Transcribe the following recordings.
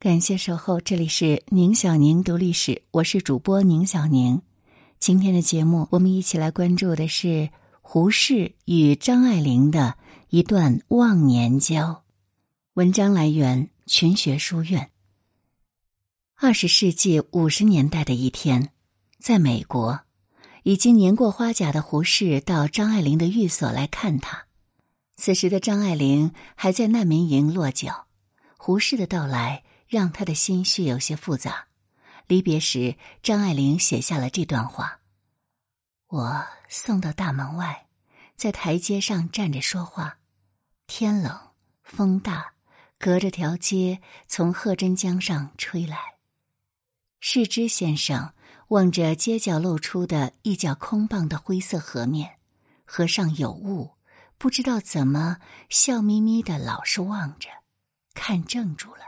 感谢守候，这里是宁小宁读历史，我是主播宁小宁。今天的节目，我们一起来关注的是胡适与张爱玲的一段忘年交。文章来源群学书院。二十世纪五十年代的一天，在美国，已经年过花甲的胡适到张爱玲的寓所来看他。此时的张爱玲还在难民营落脚，胡适的到来。让他的心绪有些复杂。离别时，张爱玲写下了这段话：“我送到大门外，在台阶上站着说话。天冷，风大，隔着条街从贺真江上吹来。世之先生望着街角露出的一角空荡的灰色河面，河上有雾，不知道怎么笑眯眯的，老是望着，看怔住了。”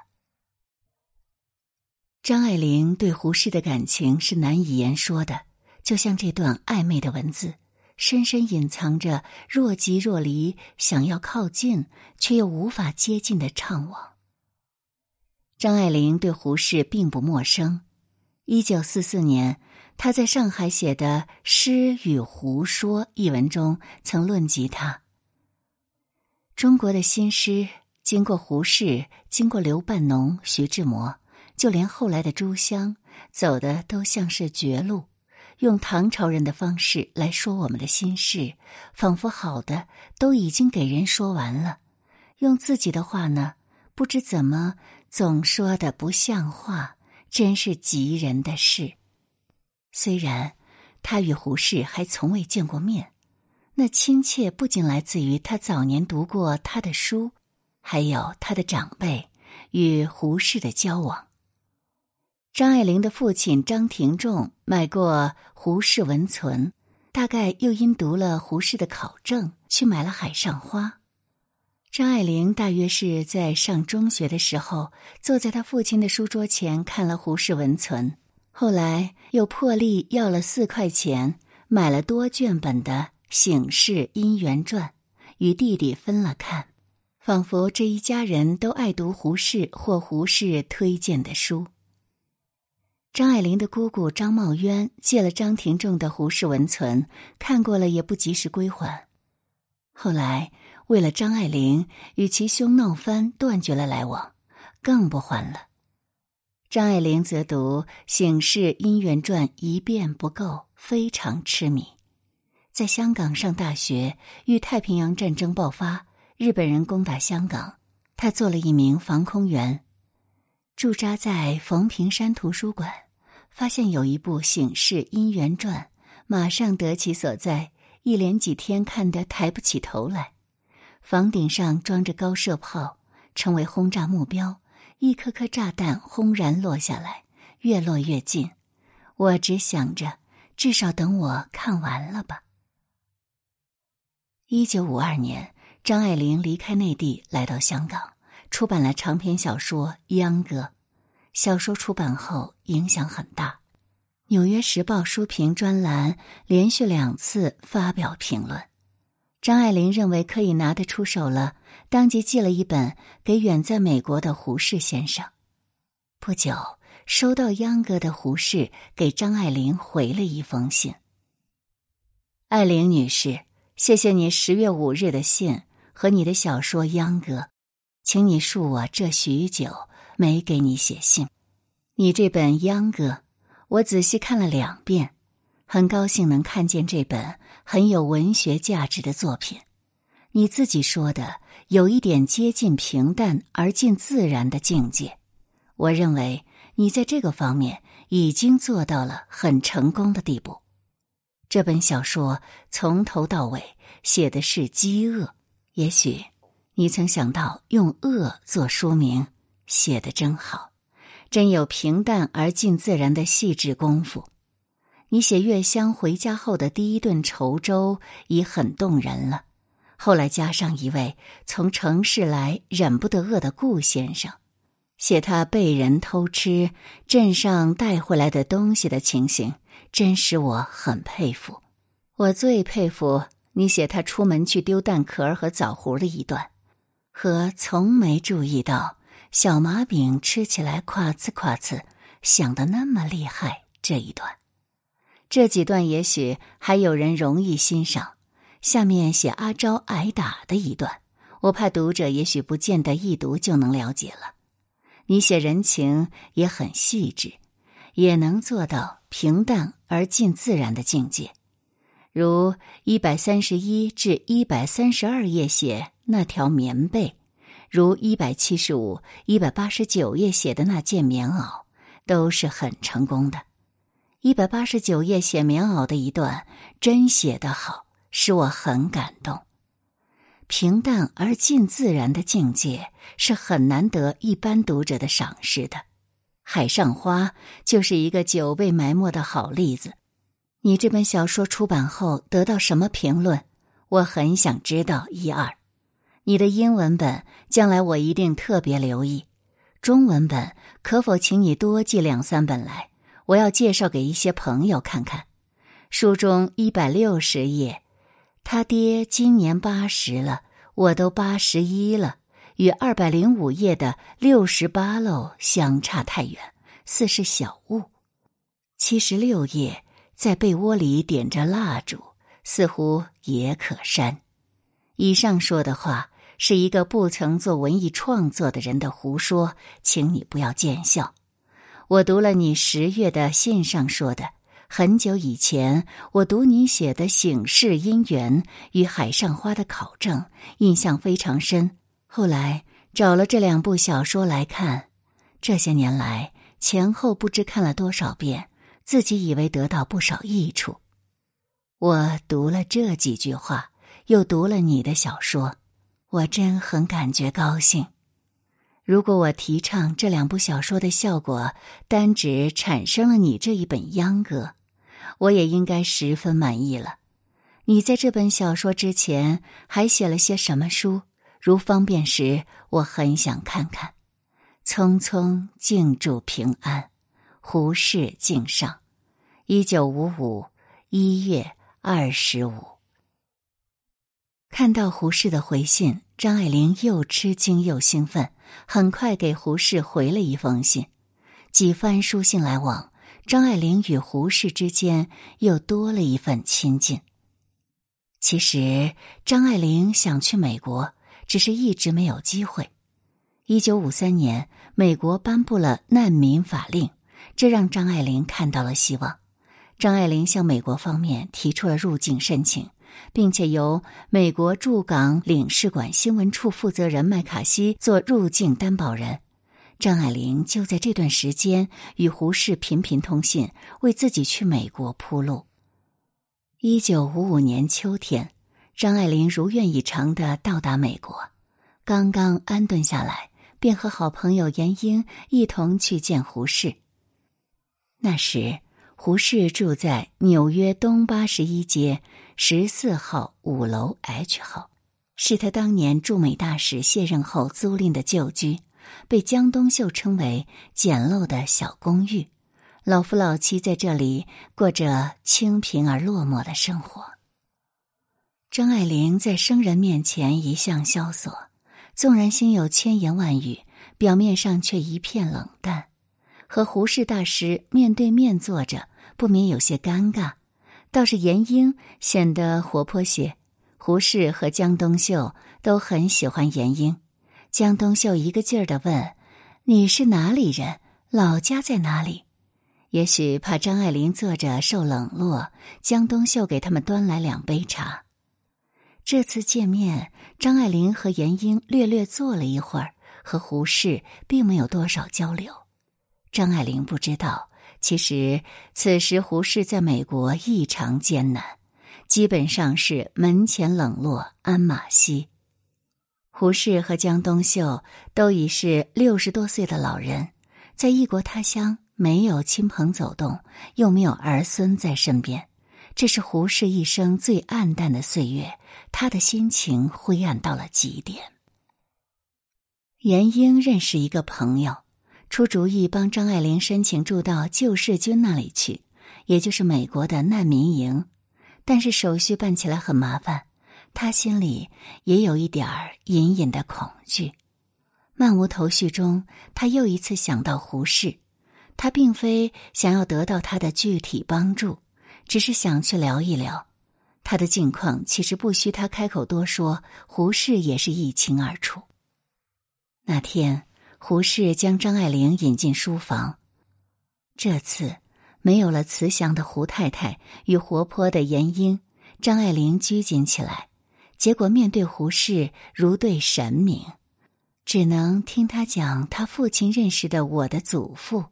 张爱玲对胡适的感情是难以言说的，就像这段暧昧的文字，深深隐藏着若即若离、想要靠近却又无法接近的怅惘。张爱玲对胡适并不陌生。一九四四年，他在上海写的《诗与胡说》一文中曾论及他：中国的新诗，经过胡适，经过刘半农、徐志摩。就连后来的朱香走的都像是绝路，用唐朝人的方式来说我们的心事，仿佛好的都已经给人说完了，用自己的话呢，不知怎么总说的不像话，真是急人的事。虽然他与胡适还从未见过面，那亲切不仅来自于他早年读过他的书，还有他的长辈与胡适的交往。张爱玲的父亲张廷仲买过胡适文存，大概又因读了胡适的考证，去买了《海上花》。张爱玲大约是在上中学的时候，坐在他父亲的书桌前看了胡适文存，后来又破例要了四块钱买了多卷本的《醒世姻缘传》，与弟弟分了看，仿佛这一家人都爱读胡适或胡适推荐的书。张爱玲的姑姑张茂渊借了张廷仲的《胡适文存》，看过了也不及时归还。后来为了张爱玲，与其兄闹翻，断绝了来往，更不还了。张爱玲则读《醒世姻缘传》一遍不够，非常痴迷。在香港上大学，遇太平洋战争爆发，日本人攻打香港，他做了一名防空员。驻扎在冯平山图书馆，发现有一部《醒世姻缘传》，马上得其所在，一连几天看得抬不起头来。房顶上装着高射炮，成为轰炸目标，一颗颗炸弹轰然落下来，越落越近。我只想着，至少等我看完了吧。一九五二年，张爱玲离开内地，来到香港。出版了长篇小说《秧歌》，小说出版后影响很大，《纽约时报》书评专栏连续两次发表评论。张爱玲认为可以拿得出手了，当即寄了一本给远在美国的胡适先生。不久，收到《秧歌》的胡适给张爱玲回了一封信：“爱玲女士，谢谢你十月五日的信和你的小说《秧歌》。”请你恕我这许久没给你写信。你这本《秧歌》，我仔细看了两遍，很高兴能看见这本很有文学价值的作品。你自己说的有一点接近平淡而近自然的境界，我认为你在这个方面已经做到了很成功的地步。这本小说从头到尾写的是饥饿，也许。你曾想到用“恶”做书名，写的真好，真有平淡而近自然的细致功夫。你写月香回家后的第一顿稠粥已很动人了，后来加上一位从城市来忍不得饿的顾先生，写他被人偷吃镇上带回来的东西的情形，真使我很佩服。我最佩服你写他出门去丢蛋壳和枣核的一段。和从没注意到小麻饼吃起来夸呲夸呲，响的那么厉害。这一段，这几段也许还有人容易欣赏。下面写阿昭挨打的一段，我怕读者也许不见得一读就能了解了。你写人情也很细致，也能做到平淡而近自然的境界。如一百三十一至一百三十二页写那条棉被，如一百七十五、一百八十九页写的那件棉袄，都是很成功的。一百八十九页写棉袄的一段，真写得好，使我很感动。平淡而近自然的境界是很难得一般读者的赏识的，《海上花》就是一个久被埋没的好例子。你这本小说出版后得到什么评论？我很想知道一二。你的英文本将来我一定特别留意，中文本可否请你多寄两三本来？我要介绍给一些朋友看看。书中一百六十页。他爹今年八十了，我都八十一了，与二百零五页的六十八喽相差太远，似是小误。七十六页在被窝里点着蜡烛，似乎也可删。以上说的话是一个不曾做文艺创作的人的胡说，请你不要见笑。我读了你十月的信上说的。很久以前，我读你写的《醒世姻缘》与《海上花》的考证，印象非常深。后来找了这两部小说来看，这些年来前后不知看了多少遍，自己以为得到不少益处。我读了这几句话，又读了你的小说，我真很感觉高兴。如果我提倡这两部小说的效果，单指产生了你这一本秧歌。我也应该十分满意了。你在这本小说之前还写了些什么书？如方便时，我很想看看。匆匆敬祝平安，胡适敬上，一九五五一月二十五。看到胡适的回信，张爱玲又吃惊又兴奋，很快给胡适回了一封信，几番书信来往。张爱玲与胡适之间又多了一份亲近。其实，张爱玲想去美国，只是一直没有机会。一九五三年，美国颁布了难民法令，这让张爱玲看到了希望。张爱玲向美国方面提出了入境申请，并且由美国驻港领事馆新闻处负责人麦卡锡做入境担保人。张爱玲就在这段时间与胡适频频通信，为自己去美国铺路。一九五五年秋天，张爱玲如愿以偿的到达美国，刚刚安顿下来，便和好朋友严英一同去见胡适。那时，胡适住在纽约东八十一街十四号五楼 H 号，是他当年驻美大使卸任后租赁的旧居。被江冬秀称为简陋的小公寓，老夫老妻在这里过着清贫而落寞的生活。张爱玲在生人面前一向萧索，纵然心有千言万语，表面上却一片冷淡。和胡适大师面对面坐着，不免有些尴尬。倒是严英显得活泼些，胡适和江冬秀都很喜欢严英。江冬秀一个劲儿的问：“你是哪里人？老家在哪里？”也许怕张爱玲坐着受冷落，江冬秀给他们端来两杯茶。这次见面，张爱玲和严英略略坐了一会儿，和胡适并没有多少交流。张爱玲不知道，其实此时胡适在美国异常艰难，基本上是门前冷落鞍马稀。胡适和江冬秀都已是六十多岁的老人，在异国他乡，没有亲朋走动，又没有儿孙在身边，这是胡适一生最暗淡的岁月。他的心情灰暗到了极点。严英认识一个朋友，出主意帮张爱玲申请住到救世军那里去，也就是美国的难民营，但是手续办起来很麻烦。他心里也有一点儿隐隐的恐惧。漫无头绪中，他又一次想到胡适。他并非想要得到他的具体帮助，只是想去聊一聊他的境况。其实不需他开口多说，胡适也是一清二楚。那天，胡适将张爱玲引进书房。这次没有了慈祥的胡太太与活泼的严英，张爱玲拘谨起来。结果面对胡适如对神明，只能听他讲他父亲认识的我的祖父。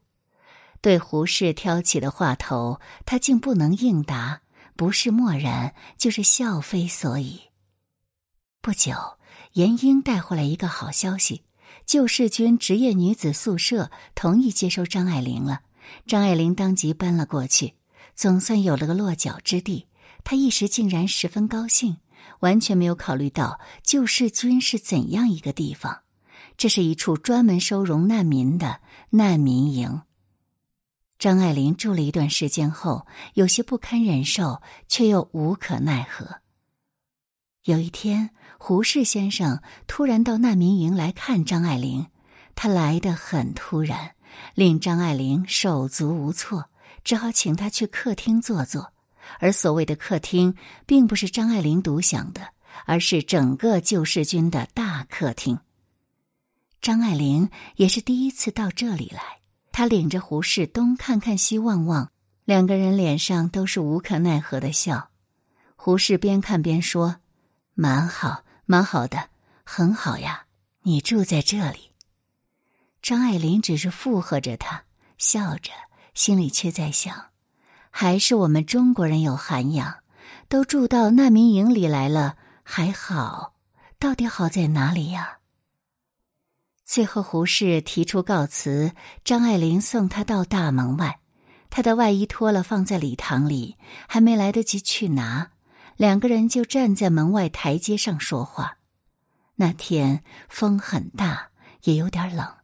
对胡适挑起的话头，他竟不能应答，不是漠然，就是笑非所以。不久，严英带回来一个好消息：救世军职业女子宿舍同意接收张爱玲了。张爱玲当即搬了过去，总算有了个落脚之地。她一时竟然十分高兴。完全没有考虑到救世军是怎样一个地方，这是一处专门收容难民的难民营。张爱玲住了一段时间后，有些不堪忍受，却又无可奈何。有一天，胡适先生突然到难民营来看张爱玲，他来得很突然，令张爱玲手足无措，只好请他去客厅坐坐。而所谓的客厅，并不是张爱玲独享的，而是整个救世军的大客厅。张爱玲也是第一次到这里来，她领着胡适东看看西望望，两个人脸上都是无可奈何的笑。胡适边看边说：“蛮好，蛮好的，很好呀，你住在这里。”张爱玲只是附和着他，笑着，心里却在想。还是我们中国人有涵养，都住到难民营里来了，还好。到底好在哪里呀？最后，胡适提出告辞，张爱玲送他到大门外，他的外衣脱了放在礼堂里，还没来得及去拿，两个人就站在门外台阶上说话。那天风很大，也有点冷。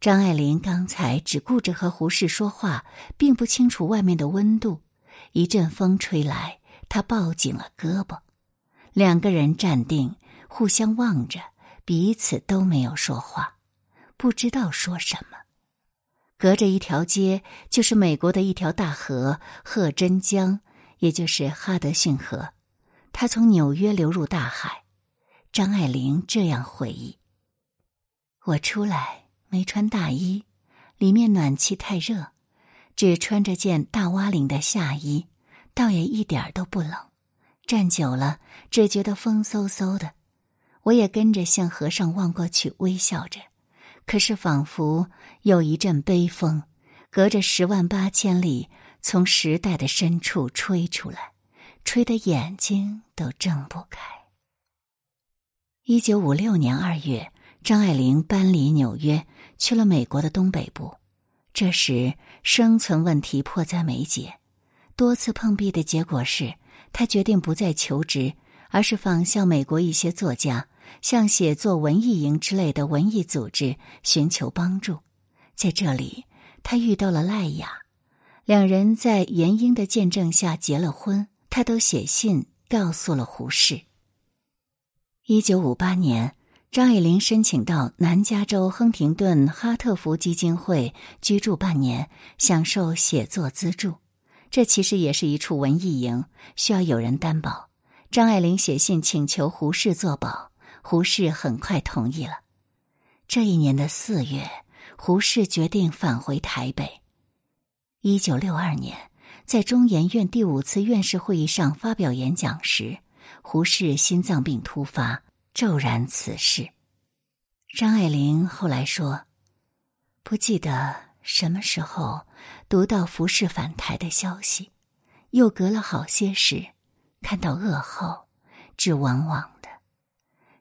张爱玲刚才只顾着和胡适说话，并不清楚外面的温度。一阵风吹来，她抱紧了胳膊。两个人站定，互相望着，彼此都没有说话，不知道说什么。隔着一条街，就是美国的一条大河——赫真江，也就是哈德逊河。它从纽约流入大海。张爱玲这样回忆：“我出来。”没穿大衣，里面暖气太热，只穿着件大蛙领的夏衣，倒也一点都不冷。站久了，只觉得风嗖嗖的。我也跟着向河上望过去，微笑着。可是仿佛有一阵悲风，隔着十万八千里，从时代的深处吹出来，吹得眼睛都睁不开。一九五六年二月。张爱玲搬离纽约，去了美国的东北部。这时，生存问题迫在眉睫。多次碰壁的结果是，她决定不再求职，而是仿效美国一些作家，向写作文艺营之类的文艺组织寻求帮助。在这里，她遇到了赖雅，两人在严英的见证下结了婚。他都写信告诉了胡适。一九五八年。张爱玲申请到南加州亨廷顿哈特福基金会居住半年，享受写作资助。这其实也是一处文艺营，需要有人担保。张爱玲写信请求胡适作保，胡适很快同意了。这一年的四月，胡适决定返回台北。一九六二年，在中研院第五次院士会议上发表演讲时，胡适心脏病突发。骤然辞世。张爱玲后来说：“不记得什么时候读到胡适返台的消息，又隔了好些时，看到噩耗，只往往的，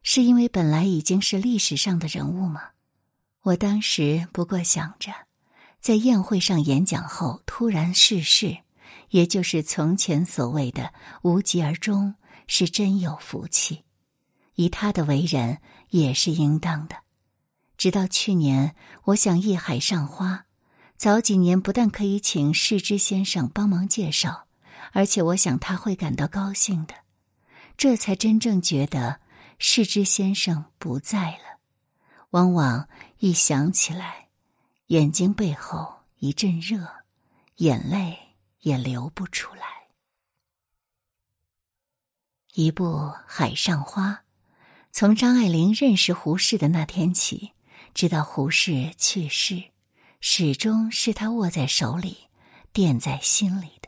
是因为本来已经是历史上的人物吗？我当时不过想着，在宴会上演讲后突然逝世，也就是从前所谓的无疾而终，是真有福气。”以他的为人也是应当的。直到去年，我想《一海上花》，早几年不但可以请世之先生帮忙介绍，而且我想他会感到高兴的。这才真正觉得世之先生不在了，往往一想起来，眼睛背后一阵热，眼泪也流不出来。一部《海上花》，从张爱玲认识胡适的那天起，直到胡适去世，始终是他握在手里、惦在心里。